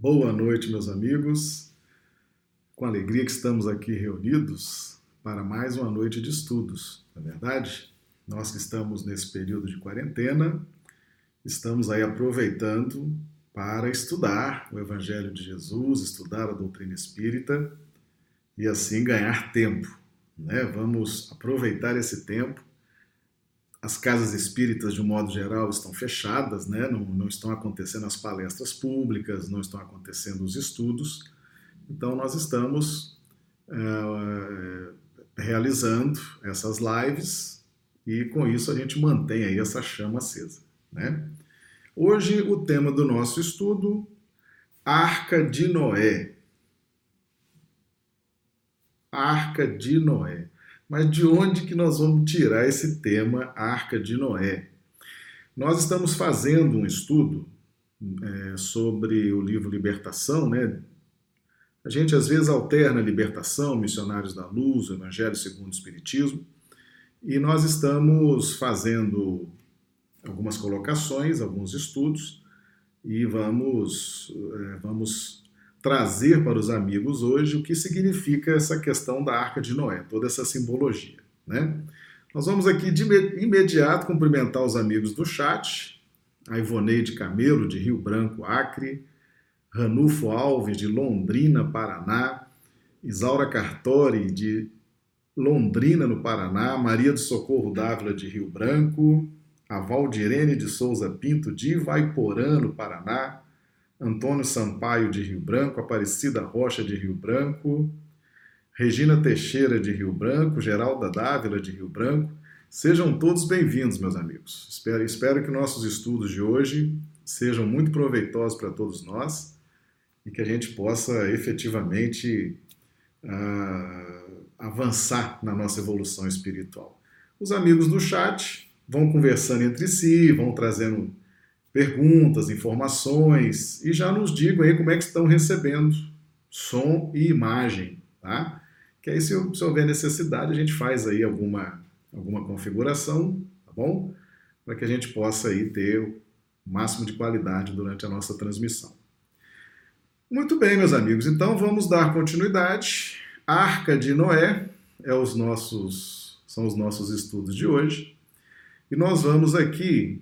Boa noite, meus amigos. Com alegria que estamos aqui reunidos para mais uma noite de estudos, não é verdade? Nós que estamos nesse período de quarentena, estamos aí aproveitando para estudar o Evangelho de Jesus, estudar a doutrina espírita e assim ganhar tempo. Né? Vamos aproveitar esse tempo. As casas espíritas, de um modo geral, estão fechadas, né? não, não estão acontecendo as palestras públicas, não estão acontecendo os estudos. Então, nós estamos é, realizando essas lives e, com isso, a gente mantém aí essa chama acesa. Né? Hoje, o tema do nosso estudo, Arca de Noé. Arca de Noé. Mas de onde que nós vamos tirar esse tema Arca de Noé? Nós estamos fazendo um estudo é, sobre o livro Libertação, né? A gente às vezes alterna Libertação, Missionários da Luz, Evangelho segundo o Espiritismo, e nós estamos fazendo algumas colocações, alguns estudos, e vamos, é, vamos trazer para os amigos hoje o que significa essa questão da Arca de Noé, toda essa simbologia. Né? Nós vamos aqui de imediato cumprimentar os amigos do chat, a Ivoneide Camelo, de Rio Branco, Acre, Ranulfo Alves, de Londrina, Paraná, Isaura Cartori, de Londrina, no Paraná, Maria do Socorro Dávila, de Rio Branco, a Valdirene de Souza Pinto, de Ivaiporã, no Paraná, Antônio Sampaio de Rio Branco, Aparecida Rocha de Rio Branco, Regina Teixeira de Rio Branco, Geralda Dávila de Rio Branco. Sejam todos bem-vindos, meus amigos. Espero, espero que nossos estudos de hoje sejam muito proveitosos para todos nós e que a gente possa efetivamente uh, avançar na nossa evolução espiritual. Os amigos do chat vão conversando entre si, vão trazendo perguntas, informações e já nos digam aí como é que estão recebendo som e imagem, tá? Que aí se, se houver necessidade a gente faz aí alguma, alguma configuração, tá bom? Para que a gente possa aí ter o máximo de qualidade durante a nossa transmissão. Muito bem, meus amigos, então vamos dar continuidade. Arca de Noé é os nossos, são os nossos estudos de hoje. E nós vamos aqui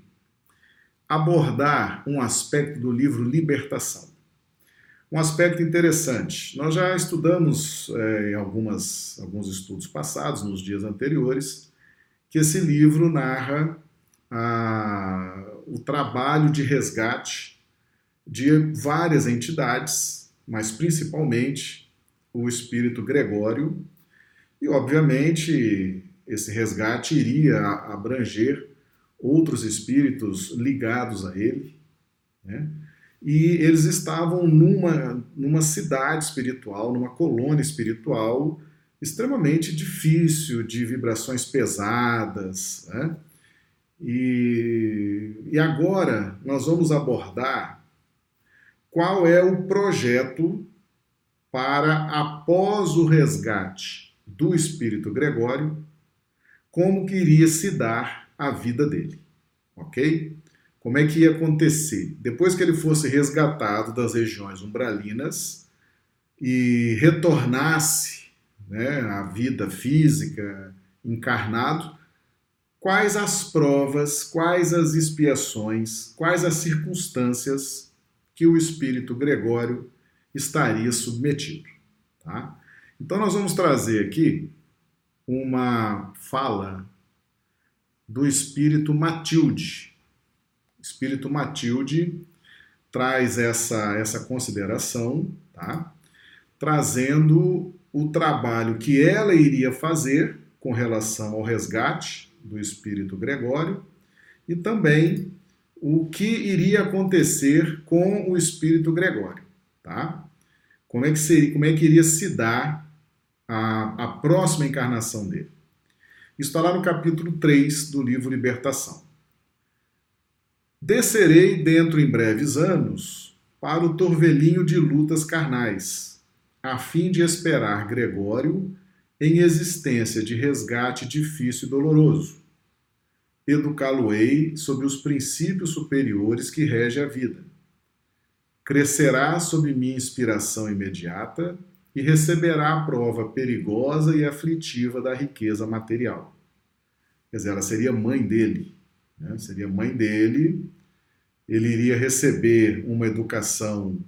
abordar um aspecto do livro Libertação. Um aspecto interessante. Nós já estudamos é, em algumas, alguns estudos passados, nos dias anteriores, que esse livro narra a, o trabalho de resgate de várias entidades, mas principalmente o espírito Gregório, e obviamente esse resgate iria abranger outros espíritos ligados a ele, né? e eles estavam numa, numa cidade espiritual, numa colônia espiritual extremamente difícil, de vibrações pesadas. Né? E, e agora nós vamos abordar qual é o projeto para, após o resgate do espírito Gregório, como que iria se dar a vida dele. Ok? Como é que ia acontecer? Depois que ele fosse resgatado das regiões umbralinas e retornasse né, à vida física, encarnado, quais as provas, quais as expiações, quais as circunstâncias que o espírito Gregório estaria submetido. Tá? Então, nós vamos trazer aqui uma fala do espírito Matilde. O espírito Matilde traz essa, essa consideração, tá? trazendo o trabalho que ela iria fazer com relação ao resgate do espírito Gregório e também o que iria acontecer com o espírito Gregório, tá? Como é que seria, como é que iria se dar a, a próxima encarnação dele? Está lá no capítulo 3 do livro Libertação. Descerei dentro em breves anos para o torvelinho de lutas carnais, a fim de esperar Gregório em existência de resgate difícil e doloroso. Educá-lo-ei sob os princípios superiores que rege a vida. crescerá sob minha inspiração imediata e receberá a prova perigosa e aflitiva da riqueza material. Quer dizer, ela seria mãe dele, né? seria mãe dele, ele iria receber uma educação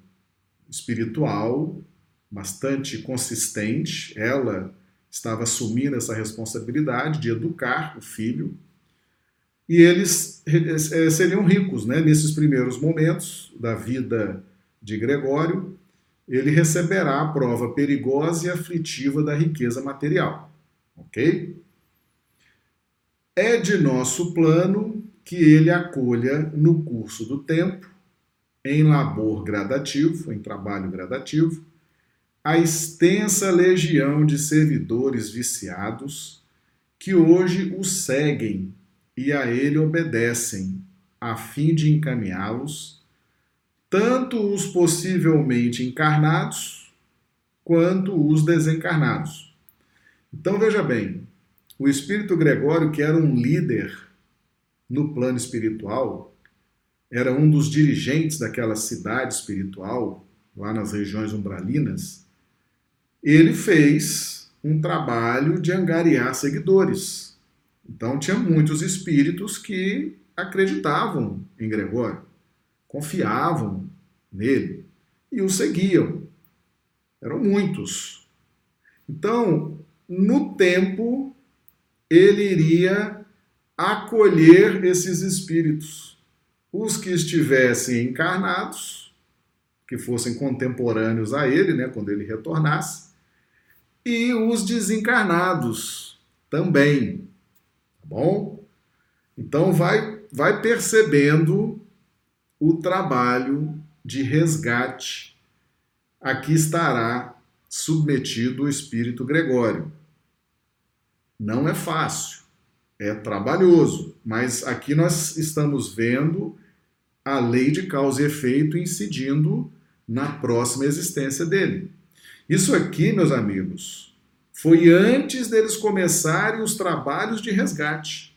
espiritual bastante consistente, ela estava assumindo essa responsabilidade de educar o filho, e eles eh, seriam ricos né? nesses primeiros momentos da vida de Gregório, ele receberá a prova perigosa e aflitiva da riqueza material. Ok? É de nosso plano que ele acolha no curso do tempo, em labor gradativo, em trabalho gradativo, a extensa legião de servidores viciados que hoje o seguem e a ele obedecem, a fim de encaminhá-los, tanto os possivelmente encarnados quanto os desencarnados. Então veja bem, o espírito Gregório, que era um líder no plano espiritual, era um dos dirigentes daquela cidade espiritual, lá nas regiões umbralinas, ele fez um trabalho de angariar seguidores. Então tinha muitos espíritos que acreditavam em Gregório, confiavam nele e o seguiam. Eram muitos. Então, no tempo, ele iria acolher esses espíritos. Os que estivessem encarnados, que fossem contemporâneos a ele, né, quando ele retornasse, e os desencarnados também. Tá bom? Então vai vai percebendo o trabalho de resgate. Aqui estará submetido o espírito Gregório. Não é fácil, é trabalhoso, mas aqui nós estamos vendo a lei de causa e efeito incidindo na próxima existência dele. Isso aqui, meus amigos, foi antes deles começarem os trabalhos de resgate.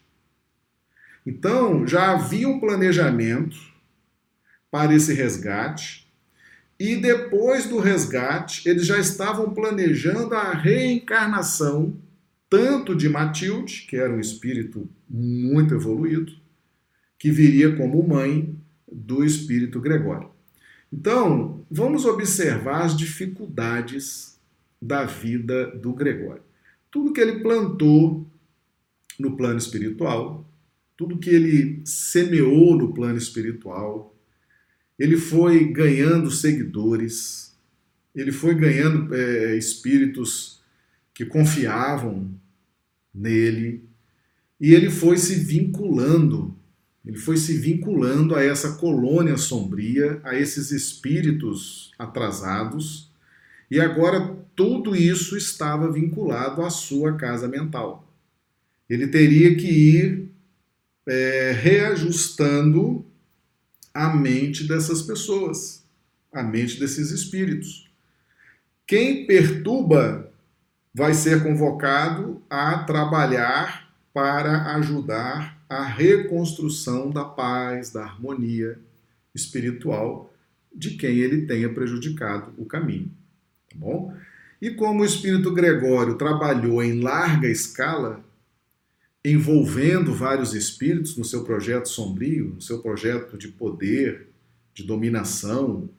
Então, já havia um planejamento para esse resgate, e depois do resgate, eles já estavam planejando a reencarnação tanto de Matilde, que era um espírito muito evoluído, que viria como mãe do espírito Gregório. Então, vamos observar as dificuldades da vida do Gregório. Tudo que ele plantou no plano espiritual, tudo que ele semeou no plano espiritual, ele foi ganhando seguidores, ele foi ganhando é, espíritos que confiavam nele, e ele foi se vinculando ele foi se vinculando a essa colônia sombria, a esses espíritos atrasados, e agora tudo isso estava vinculado à sua casa mental. Ele teria que ir é, reajustando a mente dessas pessoas, a mente desses espíritos. Quem perturba vai ser convocado a trabalhar para ajudar a reconstrução da paz, da harmonia espiritual de quem ele tenha prejudicado o caminho. Tá bom? E como o espírito Gregório trabalhou em larga escala, envolvendo vários espíritos no seu projeto sombrio, no seu projeto de poder, de dominação,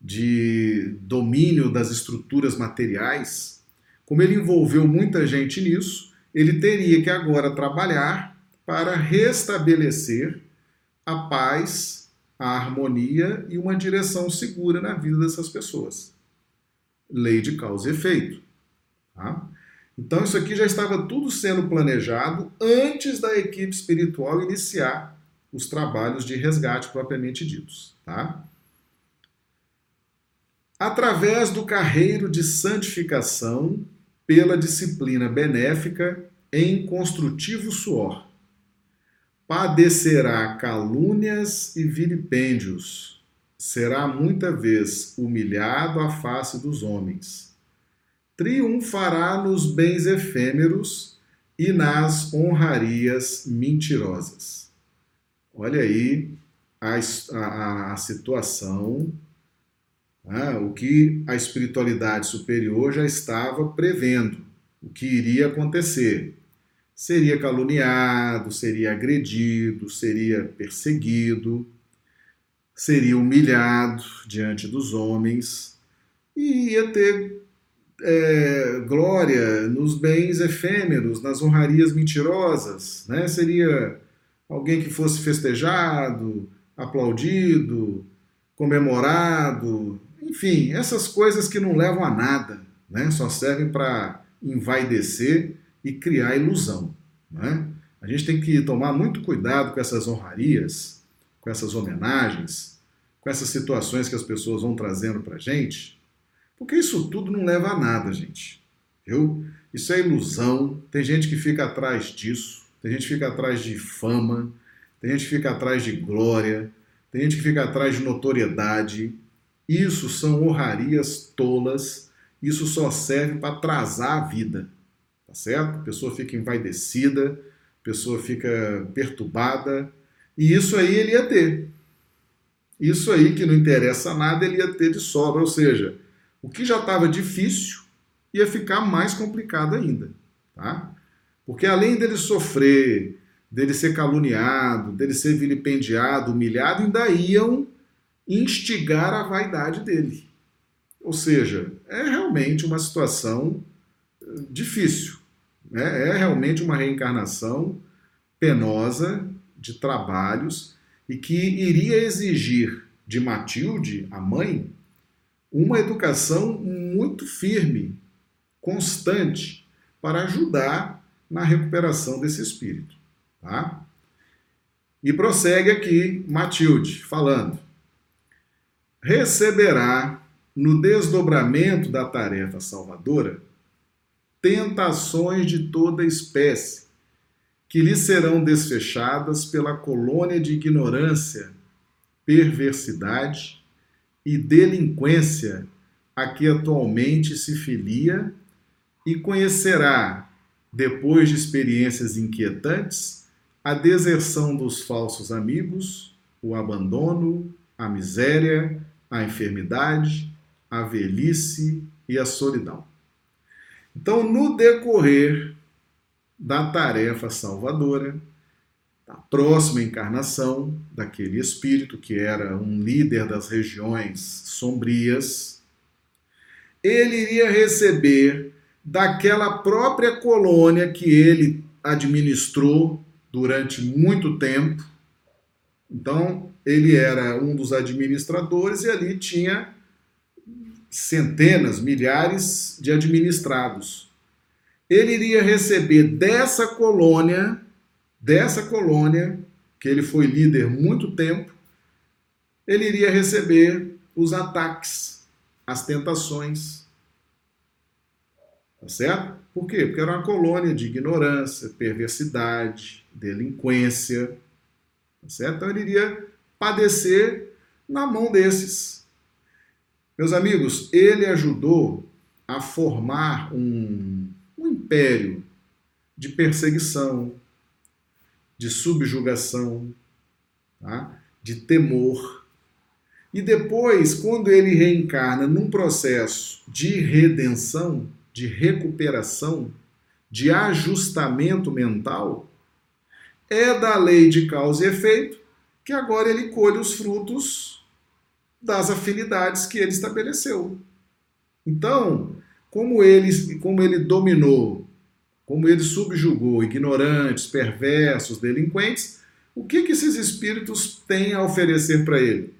de domínio das estruturas materiais, como ele envolveu muita gente nisso, ele teria que agora trabalhar para restabelecer a paz, a harmonia e uma direção segura na vida dessas pessoas. Lei de causa e efeito. Tá? Então, isso aqui já estava tudo sendo planejado antes da equipe espiritual iniciar os trabalhos de resgate propriamente ditos. Tá? Através do carreiro de santificação pela disciplina benéfica em construtivo suor, padecerá calúnias e vilipêndios, será muita vez humilhado à face dos homens. Triunfará nos bens efêmeros e nas honrarias mentirosas. Olha aí a, a, a situação né? o que a espiritualidade superior já estava prevendo, o que iria acontecer. Seria caluniado, seria agredido, seria perseguido, seria humilhado diante dos homens e ia ter é, glória nos bens efêmeros, nas honrarias mentirosas, né? Seria alguém que fosse festejado, aplaudido, comemorado, enfim, essas coisas que não levam a nada, né? Só servem para envaidecer e criar ilusão, né? A gente tem que tomar muito cuidado com essas honrarias, com essas homenagens, com essas situações que as pessoas vão trazendo para gente, porque isso tudo não leva a nada, gente. Viu? Isso é ilusão. Tem gente que fica atrás disso. Tem gente que fica atrás de fama. Tem gente que fica atrás de glória. Tem gente que fica atrás de notoriedade. Isso são honrarias tolas. Isso só serve para atrasar a vida. Tá certo? A pessoa fica envaidecida, a pessoa fica perturbada. E isso aí ele ia ter. Isso aí que não interessa nada, ele ia ter de sobra. Ou seja, o que já estava difícil ia ficar mais complicado ainda, tá? Porque além dele sofrer, dele ser caluniado, dele ser vilipendiado, humilhado, ainda iam instigar a vaidade dele. Ou seja, é realmente uma situação eh, difícil. Né? É realmente uma reencarnação penosa de trabalhos e que iria exigir de Matilde, a mãe, uma educação muito firme, constante, para ajudar na recuperação desse espírito. Tá? E prossegue aqui Matilde, falando: receberá no desdobramento da tarefa salvadora tentações de toda espécie, que lhe serão desfechadas pela colônia de ignorância, perversidade e delinquência a que atualmente se filia e conhecerá, depois de experiências inquietantes, a deserção dos falsos amigos, o abandono, a miséria, a enfermidade, a velhice e a solidão. Então, no decorrer da tarefa salvadora, da próxima encarnação daquele espírito que era um líder das regiões sombrias, ele iria receber daquela própria colônia que ele administrou durante muito tempo. Então, ele era um dos administradores e ali tinha centenas, milhares de administrados. Ele iria receber dessa colônia dessa colônia, que ele foi líder muito tempo, ele iria receber os ataques, as tentações. Tá certo? Por quê? Porque era uma colônia de ignorância, perversidade, delinquência. Tá certo? Então ele iria padecer na mão desses. Meus amigos, ele ajudou a formar um, um império de perseguição, de subjugação, tá? de temor. E depois, quando ele reencarna num processo de redenção, de recuperação, de ajustamento mental, é da lei de causa e efeito que agora ele colhe os frutos das afinidades que ele estabeleceu. Então, como ele, como ele dominou como ele subjugou ignorantes, perversos, delinquentes, o que, que esses espíritos têm a oferecer para ele?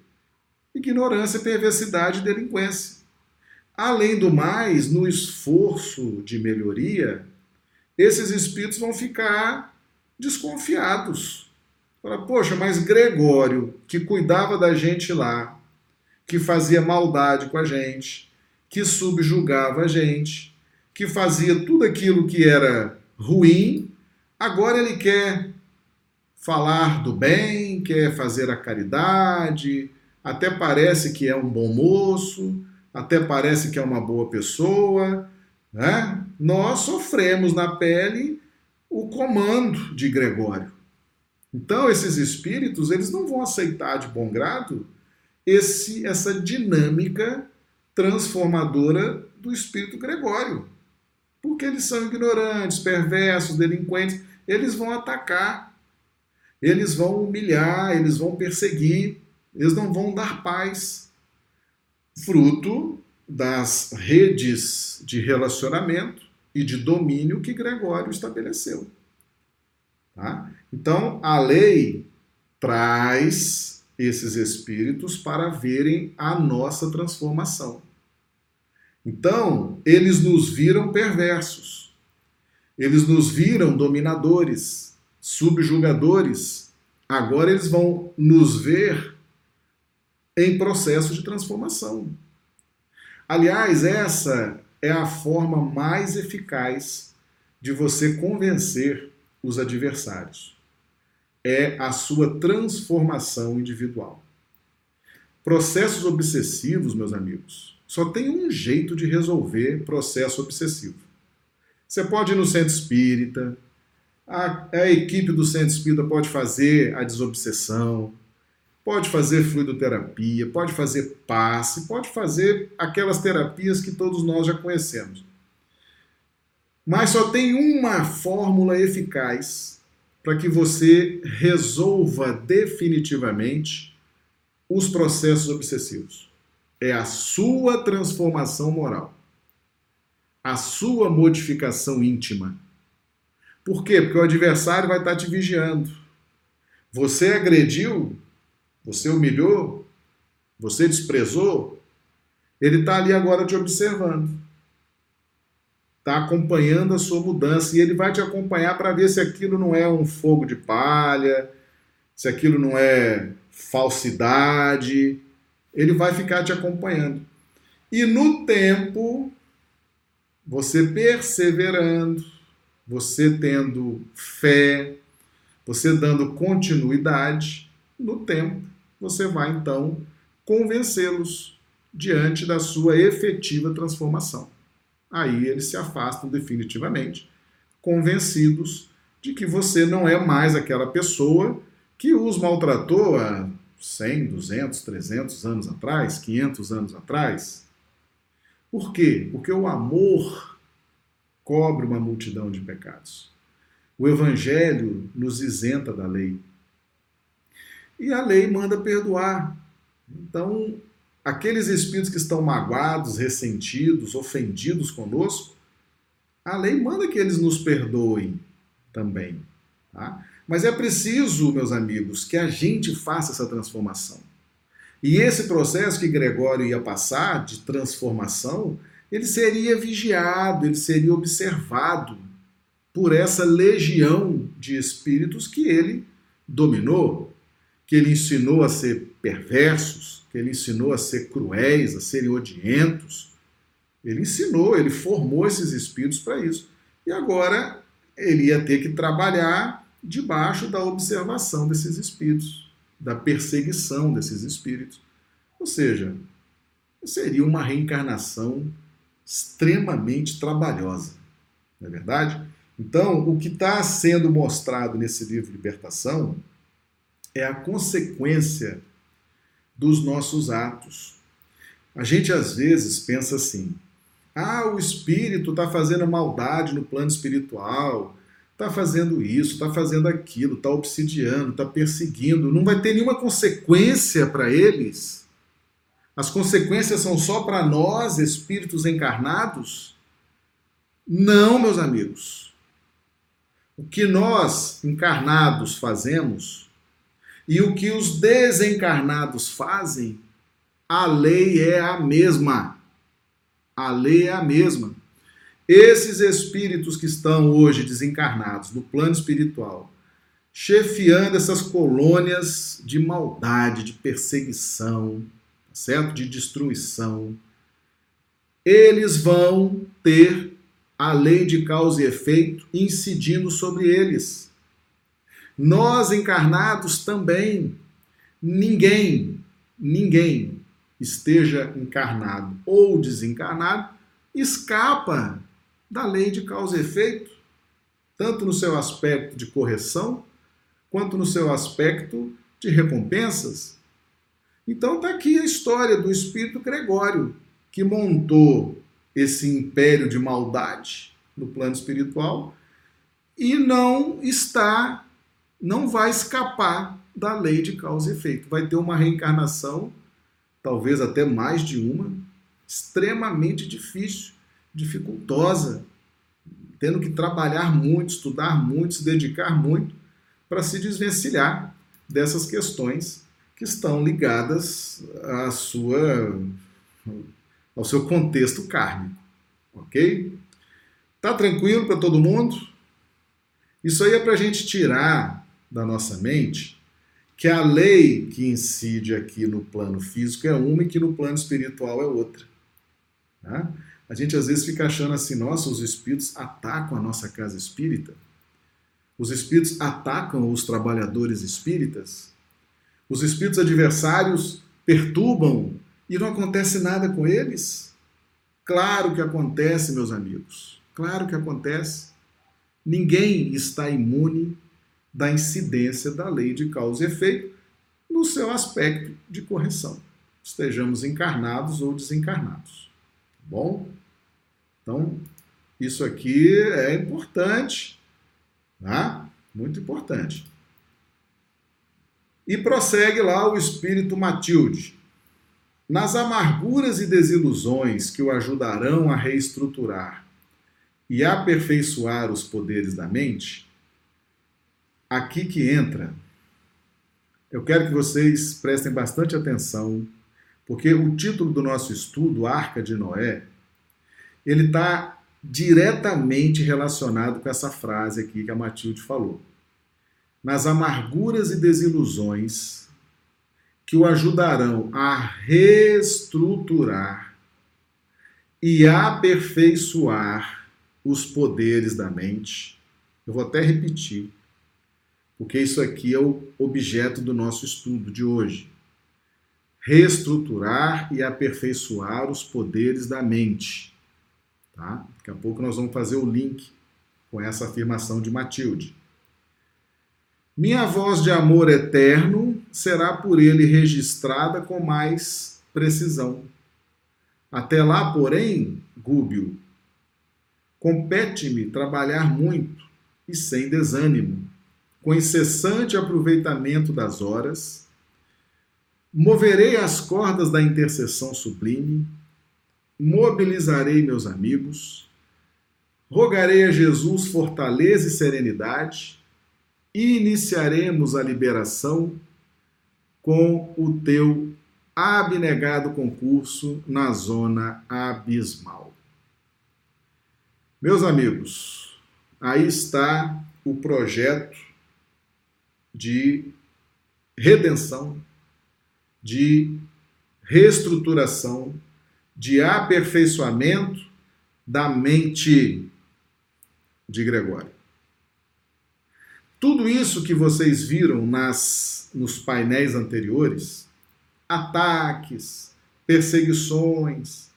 Ignorância, perversidade e delinquência. Além do mais, no esforço de melhoria, esses espíritos vão ficar desconfiados. Fala, poxa, mas Gregório, que cuidava da gente lá, que fazia maldade com a gente, que subjugava a gente, que fazia tudo aquilo que era ruim, agora ele quer falar do bem, quer fazer a caridade, até parece que é um bom moço, até parece que é uma boa pessoa, né? Nós sofremos na pele o comando de Gregório. Então esses espíritos, eles não vão aceitar de bom grado esse, essa dinâmica transformadora do espírito Gregório. Porque eles são ignorantes, perversos, delinquentes, eles vão atacar, eles vão humilhar, eles vão perseguir, eles não vão dar paz. Fruto das redes de relacionamento e de domínio que Gregório estabeleceu. Tá? Então, a lei traz esses espíritos para verem a nossa transformação. Então, eles nos viram perversos, eles nos viram dominadores, subjugadores. Agora eles vão nos ver em processo de transformação. Aliás, essa é a forma mais eficaz de você convencer os adversários. É a sua transformação individual. Processos obsessivos, meus amigos, só tem um jeito de resolver processo obsessivo. Você pode ir no centro espírita, a, a equipe do centro espírita pode fazer a desobsessão, pode fazer fluidoterapia, pode fazer passe, pode fazer aquelas terapias que todos nós já conhecemos. Mas só tem uma fórmula eficaz para que você resolva definitivamente os processos obsessivos. É a sua transformação moral. A sua modificação íntima. Por quê? Porque o adversário vai estar te vigiando. Você agrediu, você humilhou? Você desprezou? Ele está ali agora te observando. Está acompanhando a sua mudança e ele vai te acompanhar para ver se aquilo não é um fogo de palha, se aquilo não é falsidade. Ele vai ficar te acompanhando. E no tempo, você perseverando, você tendo fé, você dando continuidade, no tempo, você vai então convencê-los diante da sua efetiva transformação. Aí eles se afastam definitivamente, convencidos de que você não é mais aquela pessoa que os maltratou há 100, 200, 300 anos atrás, 500 anos atrás. Por quê? Porque o amor cobre uma multidão de pecados. O Evangelho nos isenta da lei. E a lei manda perdoar. Então, aqueles espíritos que estão magoados, ressentidos, ofendidos conosco, a lei manda que eles nos perdoem também. Tá? Mas é preciso, meus amigos, que a gente faça essa transformação. E esse processo que Gregório ia passar de transformação, ele seria vigiado, ele seria observado por essa legião de espíritos que ele dominou que ele ensinou a ser perversos, que ele ensinou a ser cruéis, a serem odientos. Ele ensinou, ele formou esses espíritos para isso. E agora ele ia ter que trabalhar debaixo da observação desses espíritos, da perseguição desses espíritos. Ou seja, seria uma reencarnação extremamente trabalhosa, não é verdade? Então, o que está sendo mostrado nesse livro Libertação é a consequência dos nossos atos. A gente às vezes pensa assim: ah, o espírito está fazendo maldade no plano espiritual, está fazendo isso, está fazendo aquilo, está obsidiando, está perseguindo, não vai ter nenhuma consequência para eles. As consequências são só para nós, espíritos encarnados? Não, meus amigos. O que nós, encarnados, fazemos e o que os desencarnados fazem, a lei é a mesma. A lei é a mesma. Esses espíritos que estão hoje desencarnados no plano espiritual, chefiando essas colônias de maldade, de perseguição, tá certo? De destruição, eles vão ter a lei de causa e efeito incidindo sobre eles. Nós encarnados também. Ninguém, ninguém esteja encarnado ou desencarnado escapa da lei de causa e efeito, tanto no seu aspecto de correção, quanto no seu aspecto de recompensas. Então está aqui a história do espírito Gregório, que montou esse império de maldade no plano espiritual e não está, não vai escapar da lei de causa e efeito. Vai ter uma reencarnação, talvez até mais de uma, extremamente difícil, dificultosa, tendo que trabalhar muito, estudar muito, se dedicar muito para se desvencilhar dessas questões que estão ligadas à sua, ao seu contexto kármico. Ok? Tá tranquilo para todo mundo? Isso aí é para a gente tirar da nossa mente que a lei que incide aqui no plano físico é uma e que no plano espiritual é outra. Tá? A gente às vezes fica achando assim, nossa, os espíritos atacam a nossa casa espírita. Os espíritos atacam os trabalhadores espíritas. Os espíritos adversários perturbam e não acontece nada com eles. Claro que acontece, meus amigos. Claro que acontece. Ninguém está imune da incidência da lei de causa e efeito no seu aspecto de correção, estejamos encarnados ou desencarnados. Bom? Então, isso aqui é importante, tá? Muito importante. E prossegue lá o espírito Matilde. Nas amarguras e desilusões que o ajudarão a reestruturar e aperfeiçoar os poderes da mente, aqui que entra. Eu quero que vocês prestem bastante atenção, porque o título do nosso estudo, Arca de Noé, ele está diretamente relacionado com essa frase aqui que a Matilde falou. Nas amarguras e desilusões que o ajudarão a reestruturar e aperfeiçoar os poderes da mente. Eu vou até repetir porque isso aqui é o objeto do nosso estudo de hoje. Reestruturar e aperfeiçoar os poderes da mente. Tá? Daqui a pouco nós vamos fazer o link com essa afirmação de Matilde. Minha voz de amor eterno será por ele registrada com mais precisão. Até lá, porém, Gúbio, compete-me trabalhar muito e sem desânimo com incessante aproveitamento das horas, moverei as cordas da intercessão sublime, mobilizarei meus amigos, rogarei a Jesus fortaleza e serenidade, e iniciaremos a liberação com o teu abnegado concurso na zona abismal. Meus amigos, aí está o projeto de redenção, de reestruturação, de aperfeiçoamento da mente de Gregório. Tudo isso que vocês viram nas nos painéis anteriores, ataques, perseguições,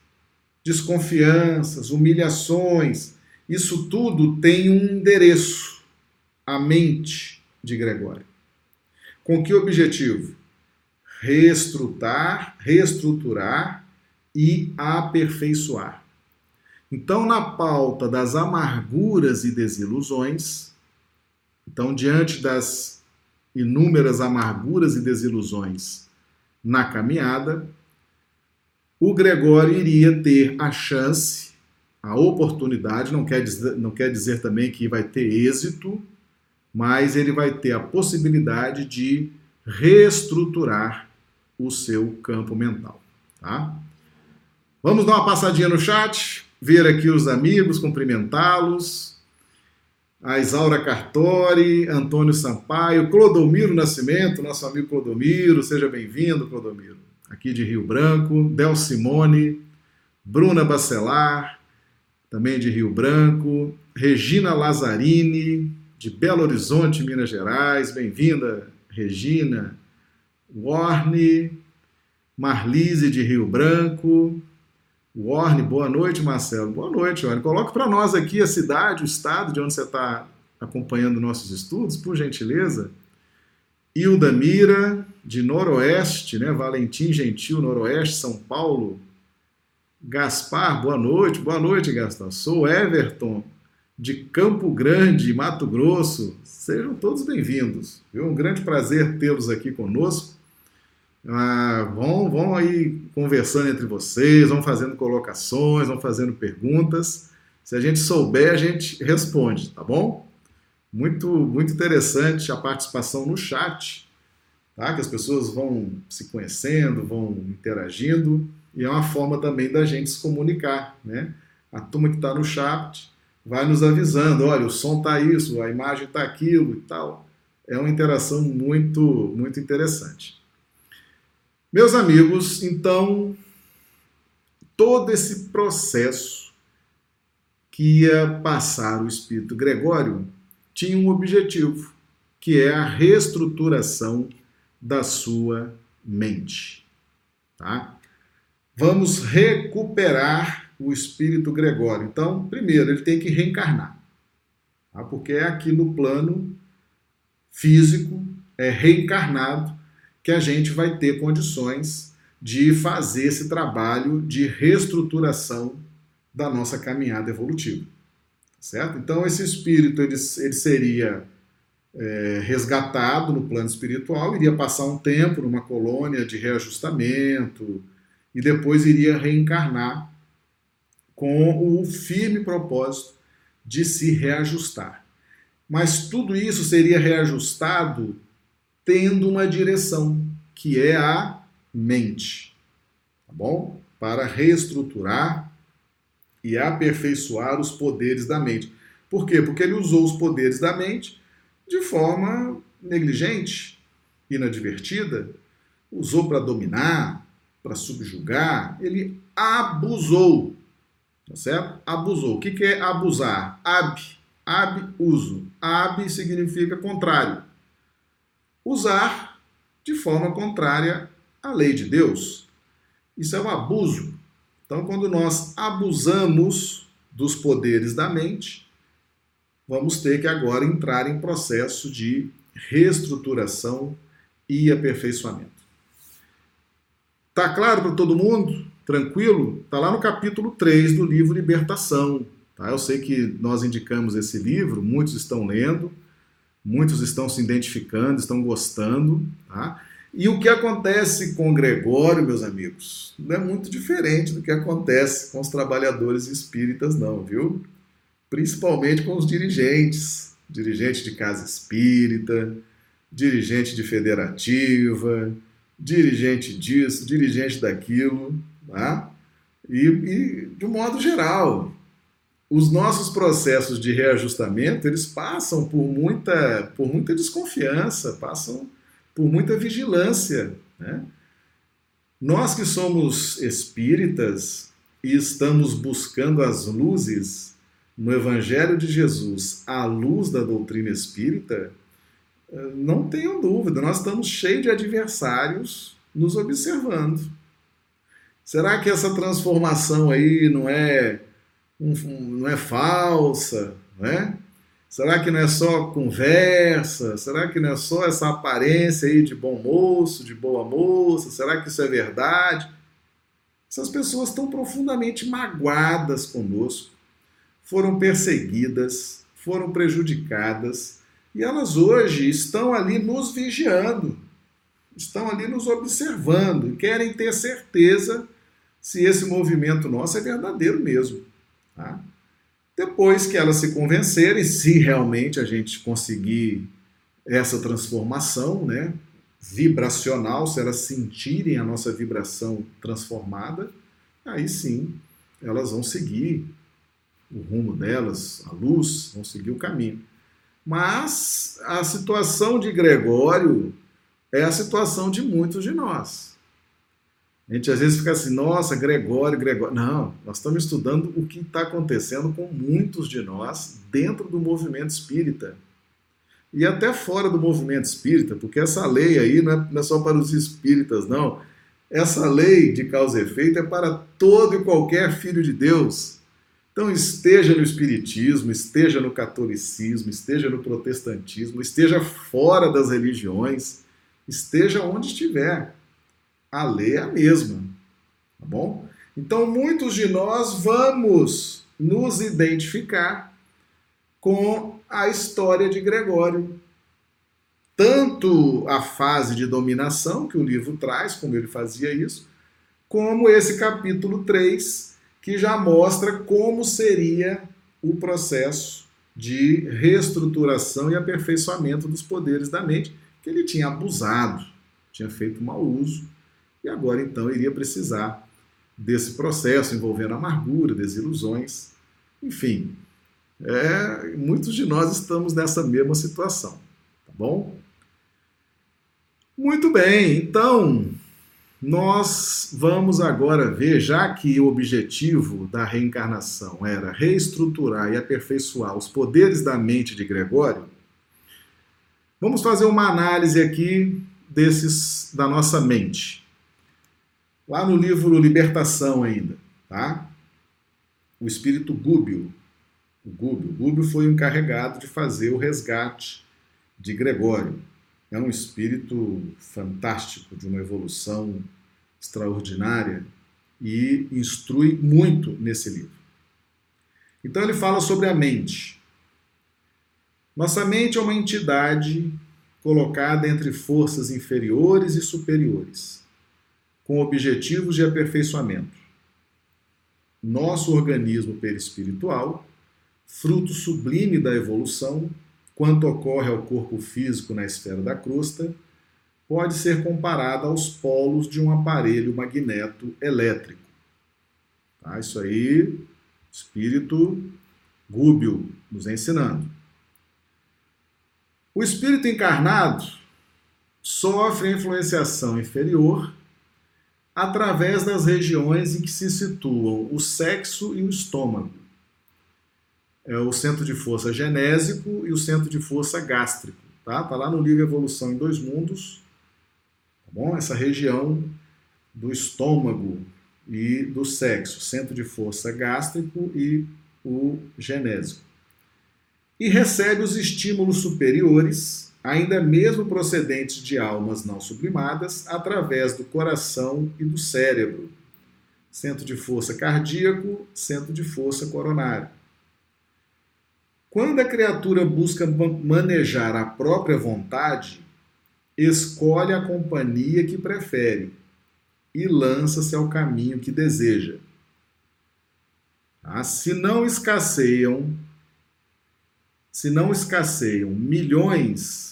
desconfianças, humilhações, isso tudo tem um endereço, a mente de Gregório. Com que objetivo? Reestruturar, reestruturar e aperfeiçoar. Então, na pauta das amarguras e desilusões, então, diante das inúmeras amarguras e desilusões na caminhada, o Gregório iria ter a chance, a oportunidade, não quer dizer, não quer dizer também que vai ter êxito, mas ele vai ter a possibilidade de reestruturar o seu campo mental, tá? Vamos dar uma passadinha no chat, ver aqui os amigos, cumprimentá-los. A Isaura Cartori, Antônio Sampaio, Clodomiro Nascimento, nosso amigo Clodomiro, seja bem-vindo, Clodomiro. Aqui de Rio Branco, Del Simone, Bruna Bacelar, também de Rio Branco, Regina Lazzarini, de Belo Horizonte, Minas Gerais. Bem-vinda, Regina. Warne, Marlise de Rio Branco. Warne, boa noite, Marcelo. Boa noite, Warne. Coloque para nós aqui a cidade, o estado de onde você está acompanhando nossos estudos, por gentileza. Hilda Mira, de Noroeste, né? Valentim Gentil, Noroeste, São Paulo. Gaspar, boa noite. Boa noite, Gaspar. Sou Everton, de Campo Grande, Mato Grosso. Sejam todos bem-vindos. Um grande prazer tê-los aqui conosco. Ah, vão, vão aí conversando entre vocês, vão fazendo colocações, vão fazendo perguntas. Se a gente souber, a gente responde, tá bom? Muito, muito interessante a participação no chat, tá? Que as pessoas vão se conhecendo, vão interagindo e é uma forma também da gente se comunicar, né? A turma que está no chat vai nos avisando, olha, o som está isso, a imagem está aquilo e tal. É uma interação muito, muito interessante. Meus amigos, então, todo esse processo que ia passar o espírito Gregório tinha um objetivo, que é a reestruturação da sua mente. Tá? Vamos recuperar o espírito Gregório. Então, primeiro, ele tem que reencarnar. Tá? Porque é aqui no plano físico, é reencarnado que a gente vai ter condições de fazer esse trabalho de reestruturação da nossa caminhada evolutiva. Certo? Então, esse espírito ele, ele seria é, resgatado no plano espiritual, iria passar um tempo numa colônia de reajustamento e depois iria reencarnar com o firme propósito de se reajustar. Mas tudo isso seria reajustado tendo uma direção, que é a mente. Tá bom? Para reestruturar e aperfeiçoar os poderes da mente. Por quê? Porque ele usou os poderes da mente de forma negligente, inadvertida, usou para dominar, para subjugar, ele abusou. Tá certo? Abusou. O que é abusar? Ab. Ab, uso. Ab significa contrário usar de forma contrária à lei de Deus. Isso é um abuso. Então, quando nós abusamos dos poderes da mente, vamos ter que agora entrar em processo de reestruturação e aperfeiçoamento. Tá claro para todo mundo? Tranquilo? Tá lá no capítulo 3 do livro Libertação. Tá? Eu sei que nós indicamos esse livro, muitos estão lendo. Muitos estão se identificando, estão gostando. Tá? E o que acontece com Gregório, meus amigos, não é muito diferente do que acontece com os trabalhadores espíritas, não, viu? Principalmente com os dirigentes, dirigente de casa espírita, dirigente de federativa, dirigente disso, dirigente daquilo, tá? E, e de um modo geral, os nossos processos de reajustamento eles passam por muita, por muita desconfiança, passam por muita vigilância. Né? Nós que somos espíritas e estamos buscando as luzes no Evangelho de Jesus, à luz da doutrina espírita, não tenham dúvida, nós estamos cheios de adversários nos observando. Será que essa transformação aí não é um, não é falsa, né? Será que não é só conversa? Será que não é só essa aparência aí de bom moço, de boa moça? Será que isso é verdade? Essas pessoas estão profundamente magoadas conosco, foram perseguidas, foram prejudicadas e elas hoje estão ali nos vigiando, estão ali nos observando e querem ter certeza se esse movimento nosso é verdadeiro mesmo. Tá? Depois que elas se convencerem, se realmente a gente conseguir essa transformação, né, vibracional, se elas sentirem a nossa vibração transformada, aí sim elas vão seguir o rumo delas, a luz, vão seguir o caminho. Mas a situação de Gregório é a situação de muitos de nós. A gente às vezes fica assim, nossa, Gregório, Gregório. Não, nós estamos estudando o que está acontecendo com muitos de nós dentro do movimento espírita. E até fora do movimento espírita, porque essa lei aí não é, não é só para os espíritas, não. Essa lei de causa e efeito é para todo e qualquer filho de Deus. Então, esteja no Espiritismo, esteja no catolicismo, esteja no protestantismo, esteja fora das religiões, esteja onde estiver. A lei é a mesma, tá bom? Então, muitos de nós vamos nos identificar com a história de Gregório. Tanto a fase de dominação que o livro traz, como ele fazia isso, como esse capítulo 3, que já mostra como seria o processo de reestruturação e aperfeiçoamento dos poderes da mente, que ele tinha abusado, tinha feito mau uso, e agora então iria precisar desse processo envolvendo amargura, desilusões, enfim. É, muitos de nós estamos nessa mesma situação, tá bom? Muito bem, então nós vamos agora ver, já que o objetivo da reencarnação era reestruturar e aperfeiçoar os poderes da mente de Gregório, vamos fazer uma análise aqui desses da nossa mente. Lá no livro Libertação ainda, tá? O espírito Gúbio, o Gúbio, Gúbio foi o encarregado de fazer o resgate de Gregório é um espírito fantástico, de uma evolução extraordinária e instrui muito nesse livro. Então ele fala sobre a mente. Nossa mente é uma entidade colocada entre forças inferiores e superiores, com objetivos de aperfeiçoamento. Nosso organismo perispiritual, fruto sublime da evolução, quanto ocorre ao corpo físico na esfera da crosta, pode ser comparada aos polos de um aparelho magneto elétrico. Tá? Isso aí, espírito Gúbio nos ensinando. O espírito encarnado sofre influenciação inferior através das regiões em que se situam o sexo e o estômago é o centro de força genésico e o centro de força gástrico. Tá? Tá lá no livro Evolução em Dois Mundos. Tá bom? Essa região do estômago e do sexo, centro de força gástrico e o genésico. E recebe os estímulos superiores, ainda mesmo procedentes de almas não sublimadas, através do coração e do cérebro. Centro de força cardíaco, centro de força coronário. Quando a criatura busca manejar a própria vontade, escolhe a companhia que prefere e lança-se ao caminho que deseja. Ah, se não escasseiam, se não escasseiam milhões,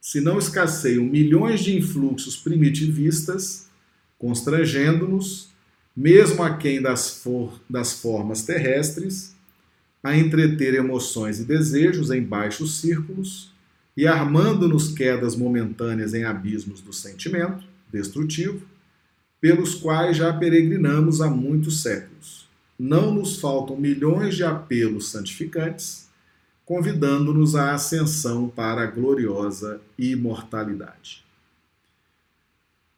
se não escasseiam milhões de influxos primitivistas, constrangendo-nos, mesmo aquém das, for, das formas terrestres, a entreter emoções e desejos em baixos círculos e armando-nos quedas momentâneas em abismos do sentimento destrutivo, pelos quais já peregrinamos há muitos séculos. Não nos faltam milhões de apelos santificantes, convidando-nos à ascensão para a gloriosa imortalidade.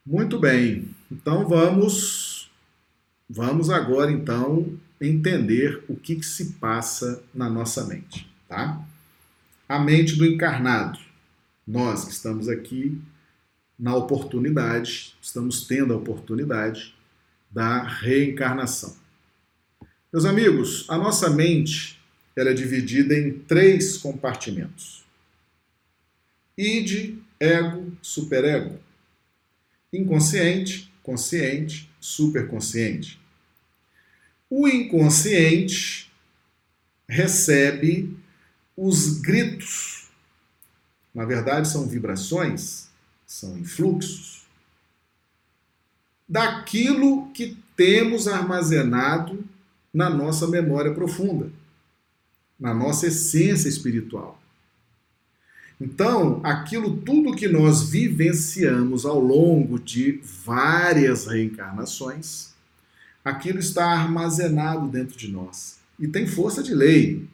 Muito bem, então vamos Vamos agora então entender o que, que se passa na nossa mente, tá? A mente do encarnado. Nós que estamos aqui na oportunidade, estamos tendo a oportunidade da reencarnação. Meus amigos, a nossa mente ela é dividida em três compartimentos: id, ego, superego, inconsciente, consciente, superconsciente. O inconsciente recebe os gritos. Na verdade, são vibrações, são influxos daquilo que temos armazenado na nossa memória profunda, na nossa essência espiritual. Então, aquilo tudo que nós vivenciamos ao longo de várias reencarnações, aquilo está armazenado dentro de nós e tem força de lei.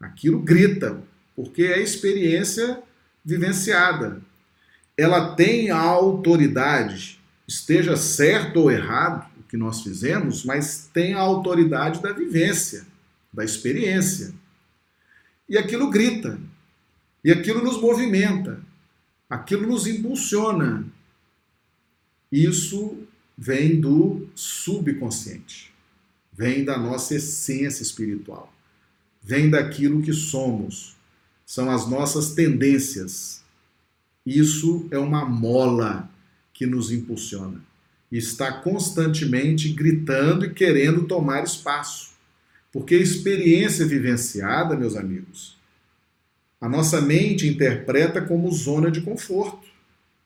Aquilo grita, porque é experiência vivenciada. Ela tem a autoridade, esteja certo ou errado o que nós fizemos, mas tem a autoridade da vivência, da experiência. E aquilo grita. E aquilo nos movimenta, aquilo nos impulsiona. Isso vem do subconsciente, vem da nossa essência espiritual, vem daquilo que somos, são as nossas tendências. Isso é uma mola que nos impulsiona. Está constantemente gritando e querendo tomar espaço. Porque a experiência vivenciada, meus amigos, a nossa mente interpreta como zona de conforto.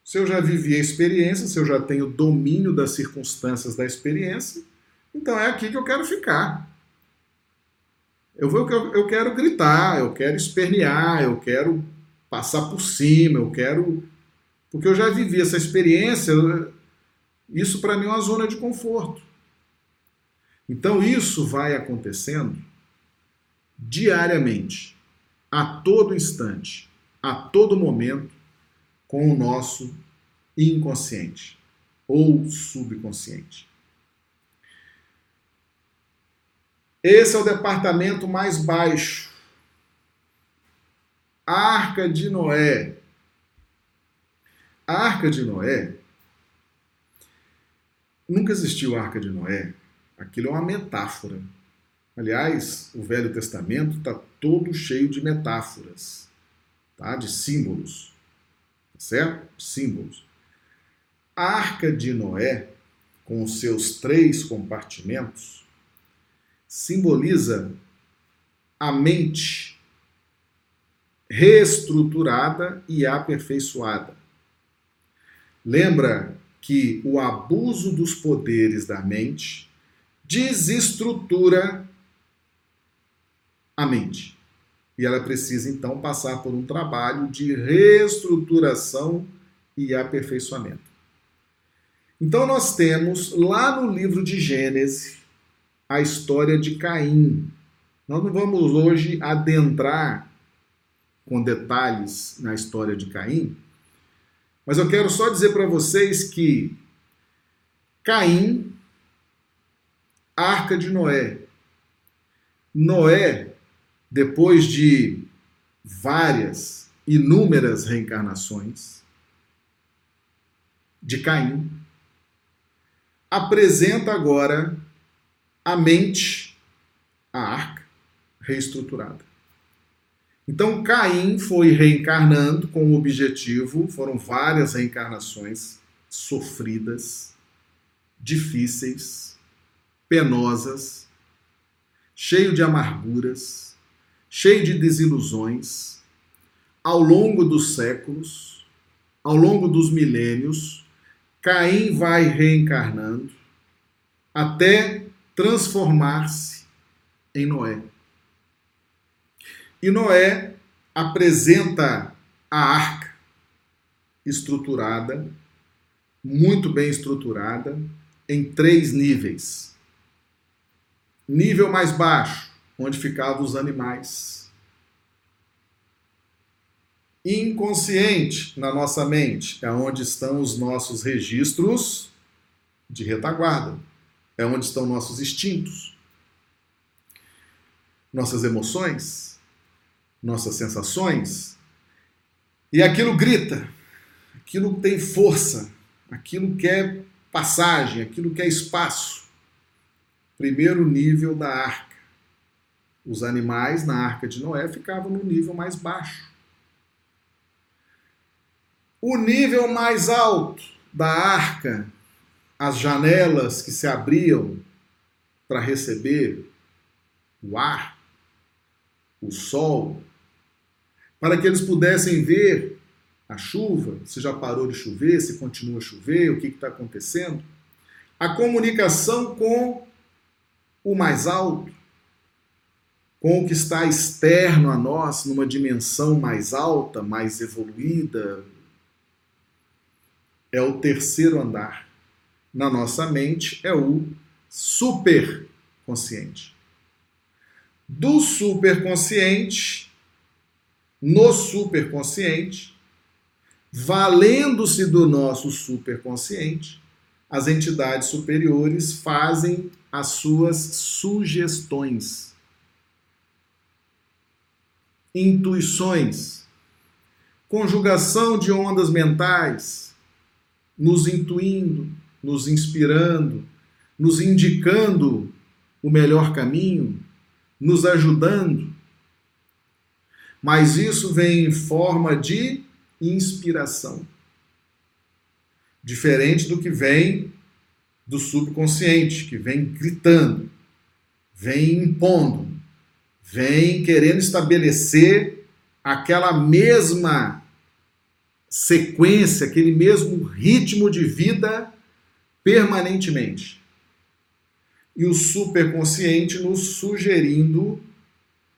Se eu já vivi a experiência, se eu já tenho domínio das circunstâncias da experiência, então é aqui que eu quero ficar. Eu, vou, eu quero gritar, eu quero espernear, eu quero passar por cima, eu quero. Porque eu já vivi essa experiência, isso para mim é uma zona de conforto. Então isso vai acontecendo diariamente a todo instante, a todo momento, com o nosso inconsciente ou subconsciente. Esse é o departamento mais baixo. A Arca de Noé. A Arca de Noé. Nunca existiu a Arca de Noé. Aquilo é uma metáfora Aliás, o Velho Testamento está todo cheio de metáforas, tá? de símbolos, tá certo? Símbolos. A arca de Noé, com os seus três compartimentos, simboliza a mente reestruturada e aperfeiçoada. Lembra que o abuso dos poderes da mente desestrutura a mente. E ela precisa então passar por um trabalho de reestruturação e aperfeiçoamento. Então nós temos lá no livro de Gênesis a história de Caim. Nós não vamos hoje adentrar com detalhes na história de Caim, mas eu quero só dizer para vocês que Caim, arca de Noé. Noé depois de várias, inúmeras reencarnações de Caim, apresenta agora a mente, a arca, reestruturada. Então Caim foi reencarnando com o objetivo, foram várias reencarnações sofridas, difíceis, penosas, cheio de amarguras, cheio de desilusões, ao longo dos séculos, ao longo dos milênios, Caim vai reencarnando até transformar-se em Noé. E Noé apresenta a arca estruturada, muito bem estruturada, em três níveis. Nível mais baixo, onde ficavam os animais. Inconsciente na nossa mente é onde estão os nossos registros de retaguarda, é onde estão nossos instintos, nossas emoções, nossas sensações. E aquilo grita, aquilo tem força, aquilo quer passagem, aquilo quer espaço. Primeiro nível da arca os animais na arca de Noé ficavam no nível mais baixo. O nível mais alto da arca, as janelas que se abriam para receber o ar, o sol, para que eles pudessem ver a chuva, se já parou de chover, se continua a chover, o que está acontecendo. A comunicação com o mais alto, com o que está externo a nós, numa dimensão mais alta, mais evoluída. É o terceiro andar. Na nossa mente é o superconsciente. Do superconsciente, no superconsciente, valendo-se do nosso superconsciente, as entidades superiores fazem as suas sugestões intuições, conjugação de ondas mentais, nos intuindo, nos inspirando, nos indicando o melhor caminho, nos ajudando. Mas isso vem em forma de inspiração. Diferente do que vem do subconsciente, que vem gritando, vem impondo, vem querendo estabelecer aquela mesma sequência, aquele mesmo ritmo de vida permanentemente. E o superconsciente nos sugerindo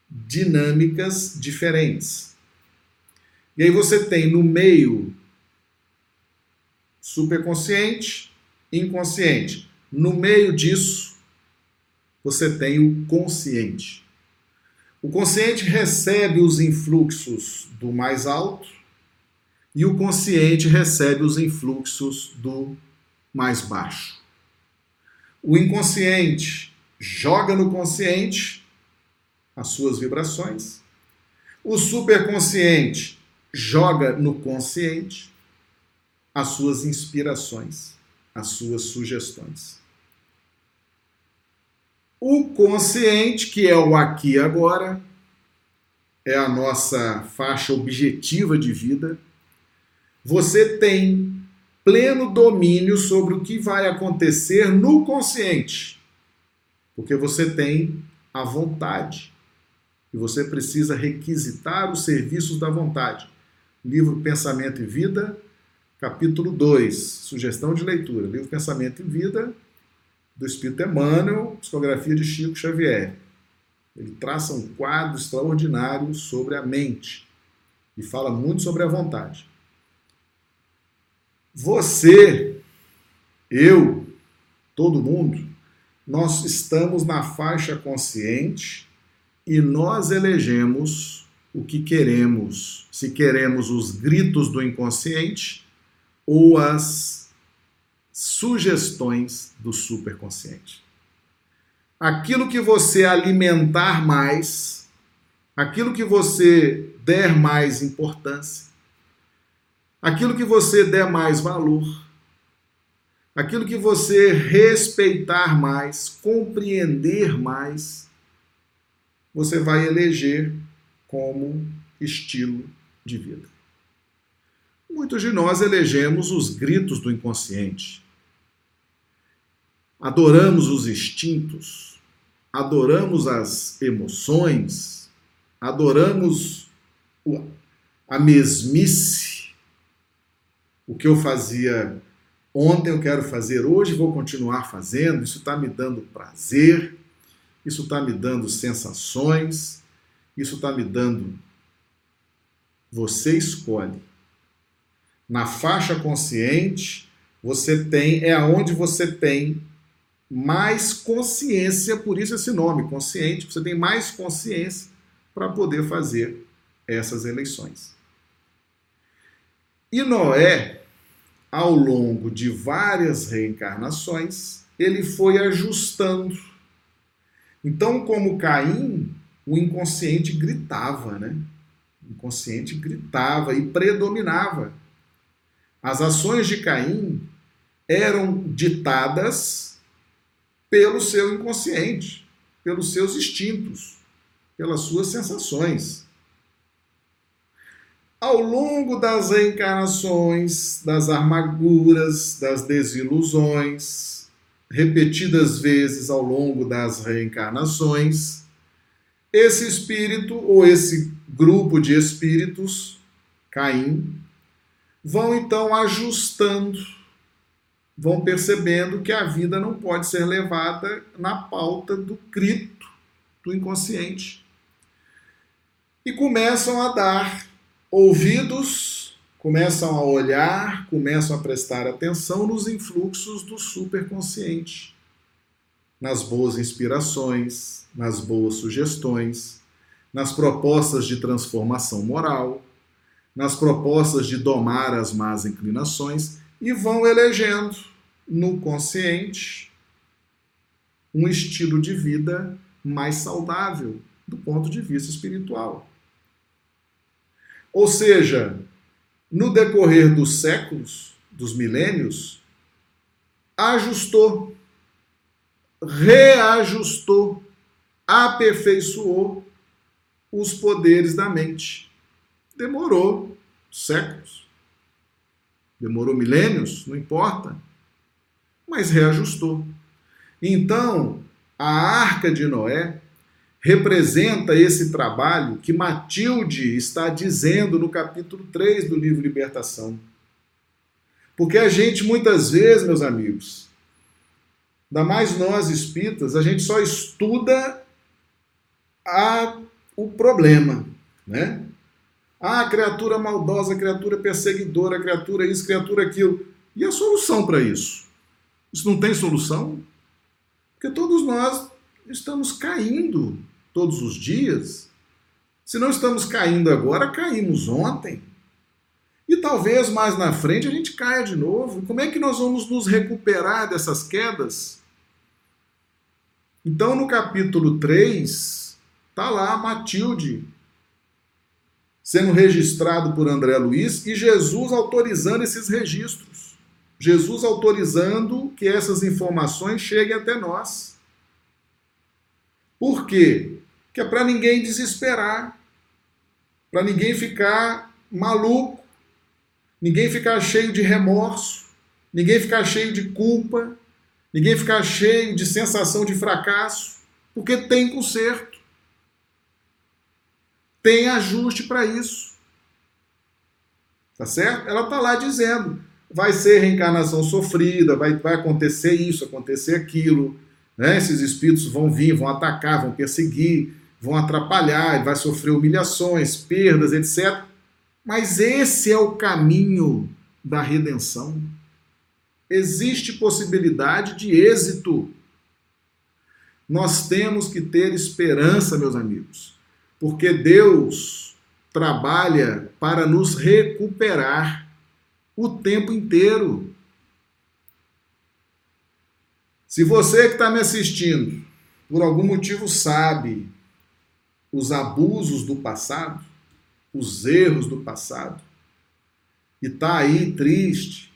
dinâmicas diferentes. E aí você tem no meio superconsciente, inconsciente. No meio disso, você tem o consciente. O consciente recebe os influxos do mais alto e o consciente recebe os influxos do mais baixo. O inconsciente joga no consciente as suas vibrações. O superconsciente joga no consciente as suas inspirações, as suas sugestões. O consciente, que é o aqui e agora, é a nossa faixa objetiva de vida. Você tem pleno domínio sobre o que vai acontecer no consciente, porque você tem a vontade e você precisa requisitar os serviços da vontade. Livro Pensamento e Vida, capítulo 2, sugestão de leitura. Livro Pensamento e Vida, do Espírito Emmanuel, psicografia de Chico Xavier. Ele traça um quadro extraordinário sobre a mente e fala muito sobre a vontade. Você, eu, todo mundo, nós estamos na faixa consciente e nós elegemos o que queremos. Se queremos os gritos do inconsciente ou as sugestões do superconsciente. Aquilo que você alimentar mais, aquilo que você der mais importância, aquilo que você der mais valor, aquilo que você respeitar mais, compreender mais, você vai eleger como estilo de vida. Muitos de nós elegemos os gritos do inconsciente, adoramos os instintos, adoramos as emoções, adoramos a mesmice. O que eu fazia ontem eu quero fazer hoje, vou continuar fazendo, isso está me dando prazer, isso está me dando sensações, isso está me dando. Você escolhe. Na faixa consciente, você tem, é aonde você tem mais consciência, por isso esse nome, consciente, você tem mais consciência para poder fazer essas eleições. E Noé, ao longo de várias reencarnações, ele foi ajustando. Então, como Caim, o inconsciente gritava, né? O inconsciente gritava e predominava. As ações de Caim eram ditadas pelo seu inconsciente, pelos seus instintos, pelas suas sensações. Ao longo das reencarnações, das amarguras, das desilusões, repetidas vezes ao longo das reencarnações, esse espírito ou esse grupo de espíritos, Caim, vão então ajustando vão percebendo que a vida não pode ser levada na pauta do crito, do inconsciente. E começam a dar ouvidos, começam a olhar, começam a prestar atenção nos influxos do superconsciente, nas boas inspirações, nas boas sugestões, nas propostas de transformação moral, nas propostas de domar as más inclinações e vão elegendo no consciente um estilo de vida mais saudável do ponto de vista espiritual. Ou seja, no decorrer dos séculos, dos milênios, ajustou, reajustou, aperfeiçoou os poderes da mente. Demorou séculos, demorou milênios, não importa, mas reajustou. Então, a arca de Noé representa esse trabalho que Matilde está dizendo no capítulo 3 do livro Libertação. Porque a gente muitas vezes, meus amigos, ainda mais nós espíritas, a gente só estuda a, o problema, né? Ah, criatura maldosa, criatura perseguidora, criatura isso, criatura aquilo. E a solução para isso? Isso não tem solução? Porque todos nós estamos caindo todos os dias. Se não estamos caindo agora, caímos ontem. E talvez mais na frente a gente caia de novo. Como é que nós vamos nos recuperar dessas quedas? Então, no capítulo 3, está lá Matilde sendo registrado por André Luiz e Jesus autorizando esses registros. Jesus autorizando que essas informações cheguem até nós. Por quê? Que é para ninguém desesperar, para ninguém ficar maluco, ninguém ficar cheio de remorso, ninguém ficar cheio de culpa, ninguém ficar cheio de sensação de fracasso, porque tem conserto. Tem ajuste para isso. Tá certo? Ela está lá dizendo: vai ser reencarnação sofrida, vai, vai acontecer isso, acontecer aquilo né? Esses espíritos vão vir, vão atacar, vão perseguir, vão atrapalhar, vai sofrer humilhações, perdas, etc. Mas esse é o caminho da redenção. Existe possibilidade de êxito. Nós temos que ter esperança, meus amigos, porque Deus trabalha para nos recuperar o tempo inteiro. Se você que está me assistindo, por algum motivo sabe os abusos do passado, os erros do passado, e está aí triste,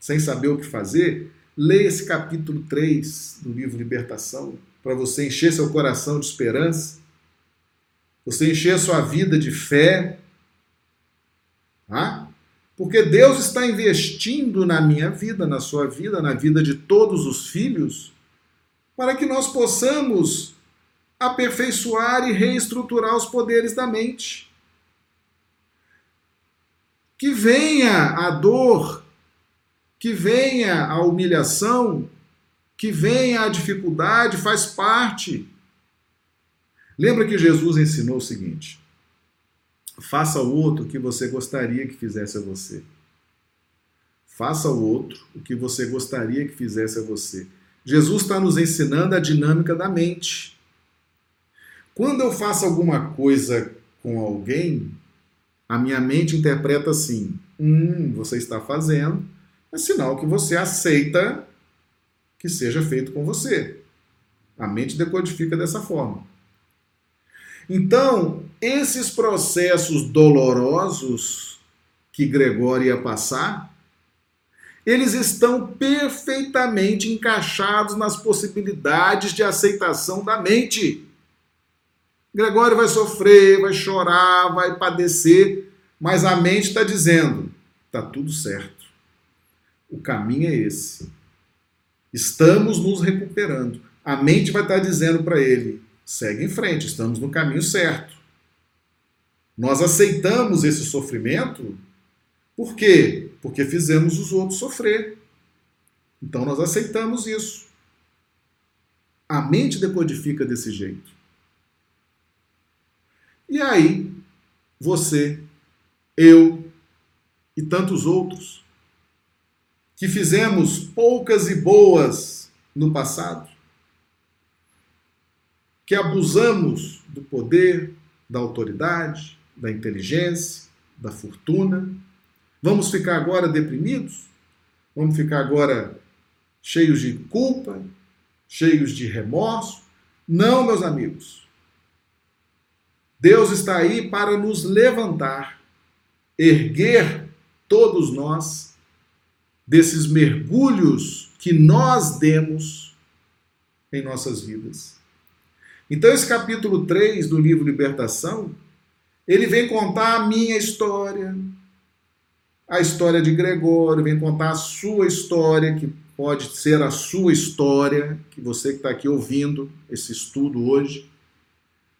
sem saber o que fazer, leia esse capítulo 3 do livro Libertação, para você encher seu coração de esperança, você encher sua vida de fé, tá? Porque Deus está investindo na minha vida, na sua vida, na vida de todos os filhos, para que nós possamos aperfeiçoar e reestruturar os poderes da mente. Que venha a dor, que venha a humilhação, que venha a dificuldade, faz parte. Lembra que Jesus ensinou o seguinte: Faça ao outro o que você gostaria que fizesse a você. Faça ao outro o que você gostaria que fizesse a você. Jesus está nos ensinando a dinâmica da mente. Quando eu faço alguma coisa com alguém, a minha mente interpreta assim: hum, você está fazendo, é sinal que você aceita que seja feito com você. A mente decodifica dessa forma. Então, esses processos dolorosos que Gregório ia passar, eles estão perfeitamente encaixados nas possibilidades de aceitação da mente. Gregório vai sofrer, vai chorar, vai padecer, mas a mente está dizendo: está tudo certo. O caminho é esse. Estamos nos recuperando. A mente vai estar tá dizendo para ele: segue em frente, estamos no caminho certo. Nós aceitamos esse sofrimento por quê? Porque fizemos os outros sofrer. Então nós aceitamos isso. A mente decodifica desse jeito. E aí, você, eu e tantos outros que fizemos poucas e boas no passado, que abusamos do poder, da autoridade, da inteligência, da fortuna. Vamos ficar agora deprimidos? Vamos ficar agora cheios de culpa, cheios de remorso? Não, meus amigos. Deus está aí para nos levantar, erguer todos nós, desses mergulhos que nós demos em nossas vidas. Então, esse capítulo 3 do livro Libertação, ele vem contar a minha história, a história de Gregório, vem contar a sua história, que pode ser a sua história, que você que está aqui ouvindo esse estudo hoje,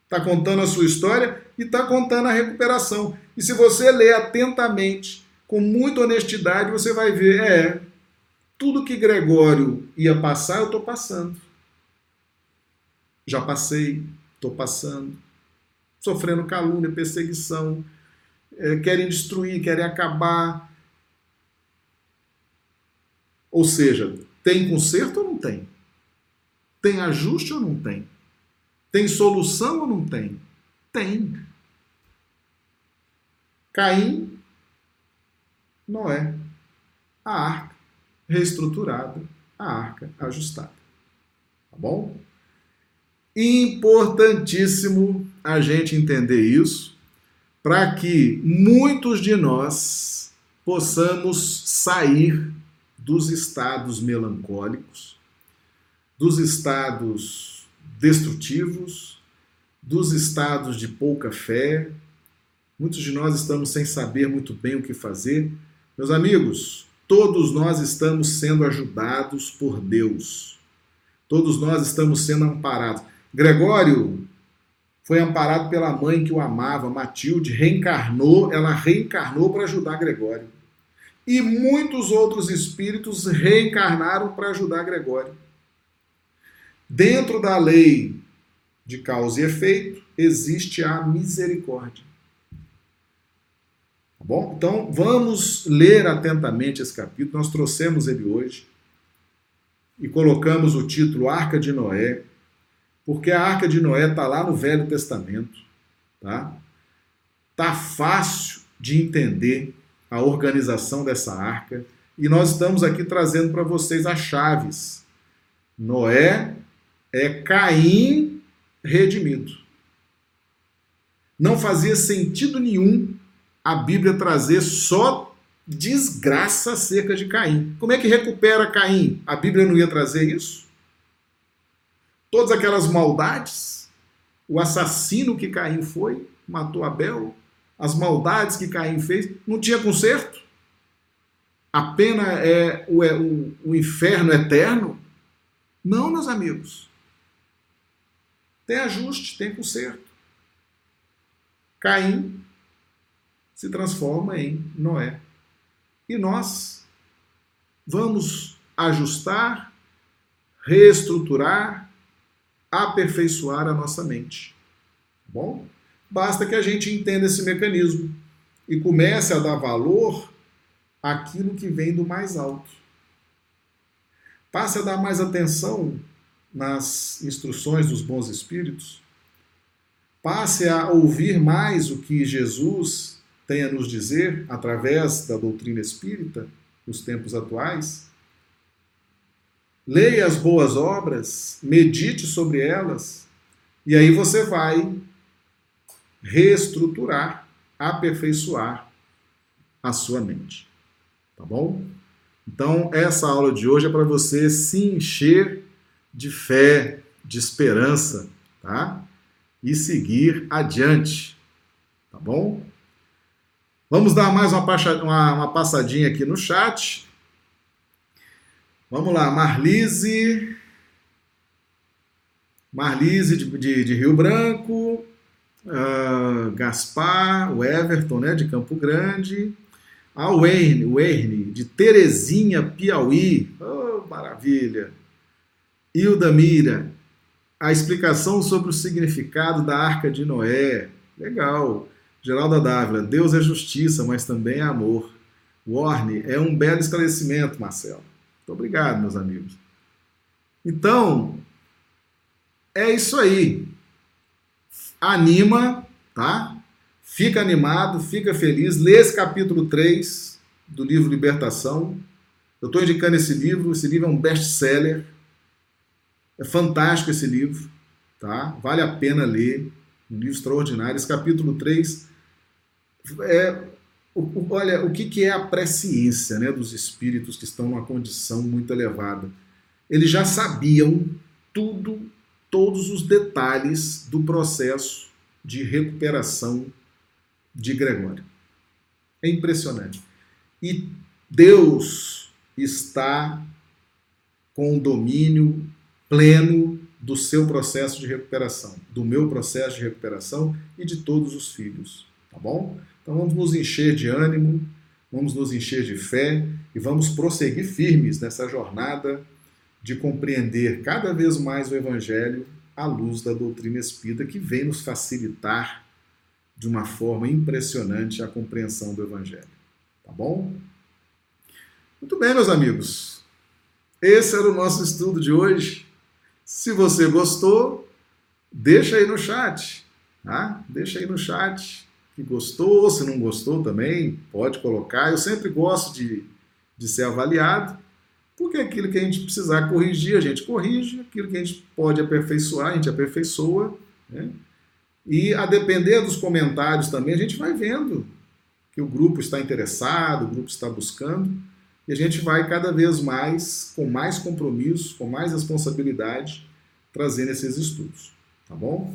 está contando a sua história e está contando a recuperação. E se você ler atentamente, com muita honestidade, você vai ver, é, tudo que Gregório ia passar, eu estou passando. Já passei, estou passando. Sofrendo calúnia, perseguição, é, querem destruir, querem acabar. Ou seja, tem conserto ou não tem? Tem ajuste ou não tem? Tem solução ou não tem? Tem. Caim, Noé, a arca reestruturada, a arca ajustada. Tá bom? Importantíssimo a gente entender isso para que muitos de nós possamos sair dos estados melancólicos, dos estados destrutivos, dos estados de pouca fé. Muitos de nós estamos sem saber muito bem o que fazer. Meus amigos, todos nós estamos sendo ajudados por Deus. Todos nós estamos sendo amparados. Gregório foi amparado pela mãe que o amava, Matilde, reencarnou, ela reencarnou para ajudar Gregório. E muitos outros espíritos reencarnaram para ajudar Gregório. Dentro da lei de causa e efeito, existe a misericórdia. Tá bom? Então, vamos ler atentamente esse capítulo. Nós trouxemos ele hoje e colocamos o título Arca de Noé, porque a Arca de Noé está lá no Velho Testamento, tá? Tá fácil de entender a organização dessa arca e nós estamos aqui trazendo para vocês as chaves. Noé é Caim redimido. Não fazia sentido nenhum a Bíblia trazer só desgraça acerca de Caim. Como é que recupera Caim? A Bíblia não ia trazer isso? Todas aquelas maldades, o assassino que Caim foi, matou Abel, as maldades que Caim fez, não tinha conserto? A pena é o, é o, o inferno eterno? Não, meus amigos. Tem ajuste, tem conserto. Caim se transforma em Noé. E nós vamos ajustar, reestruturar, aperfeiçoar a nossa mente. Tá bom? Basta que a gente entenda esse mecanismo e comece a dar valor àquilo que vem do mais alto. Passe a dar mais atenção nas instruções dos bons espíritos. Passe a ouvir mais o que Jesus tem a nos dizer através da doutrina espírita nos tempos atuais leia as boas obras, medite sobre elas, e aí você vai reestruturar, aperfeiçoar a sua mente. Tá bom? Então, essa aula de hoje é para você se encher de fé, de esperança, tá? E seguir adiante. Tá bom? Vamos dar mais uma, passadinha aqui no chat. Vamos lá, Marlise. Marlise de, de, de Rio Branco. Uh, Gaspar, o Everton, né, de Campo Grande. A Wayne, Wayne, de Terezinha, Piauí. Oh, maravilha. Hilda Mira, a explicação sobre o significado da Arca de Noé. Legal. Geralda Dávila, Deus é justiça, mas também é amor. Warne, é um belo esclarecimento, Marcelo. Muito obrigado, meus amigos. Então, é isso aí. Anima, tá? Fica animado, fica feliz. Lê esse capítulo 3 do livro Libertação. Eu estou indicando esse livro. Esse livro é um best-seller. É fantástico esse livro, tá? Vale a pena ler. Um livro extraordinário. Esse capítulo 3 é olha, o que, que é a presciência né, dos espíritos que estão numa condição muito elevada? Eles já sabiam tudo, todos os detalhes do processo de recuperação de Gregório. É impressionante. E Deus está com o domínio pleno do seu processo de recuperação, do meu processo de recuperação e de todos os filhos, tá bom? Então vamos nos encher de ânimo, vamos nos encher de fé e vamos prosseguir firmes nessa jornada de compreender cada vez mais o Evangelho à luz da doutrina espírita que vem nos facilitar de uma forma impressionante a compreensão do Evangelho. Tá bom? Muito bem, meus amigos. Esse era o nosso estudo de hoje. Se você gostou, deixa aí no chat. Tá? Deixa aí no chat que gostou, se não gostou também, pode colocar. Eu sempre gosto de, de ser avaliado, porque aquilo que a gente precisar corrigir, a gente corrige, aquilo que a gente pode aperfeiçoar, a gente aperfeiçoa. Né? E a depender dos comentários também, a gente vai vendo que o grupo está interessado, o grupo está buscando, e a gente vai cada vez mais, com mais compromisso, com mais responsabilidade, trazendo esses estudos. Tá bom?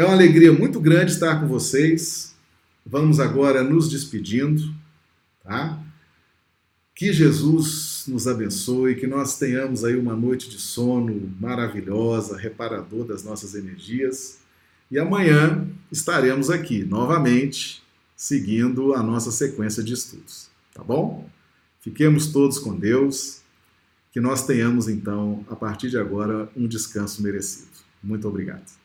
É uma alegria muito grande estar com vocês. Vamos agora nos despedindo, tá? Que Jesus nos abençoe, que nós tenhamos aí uma noite de sono maravilhosa, reparador das nossas energias. E amanhã estaremos aqui novamente, seguindo a nossa sequência de estudos. Tá bom? Fiquemos todos com Deus, que nós tenhamos então, a partir de agora, um descanso merecido. Muito obrigado.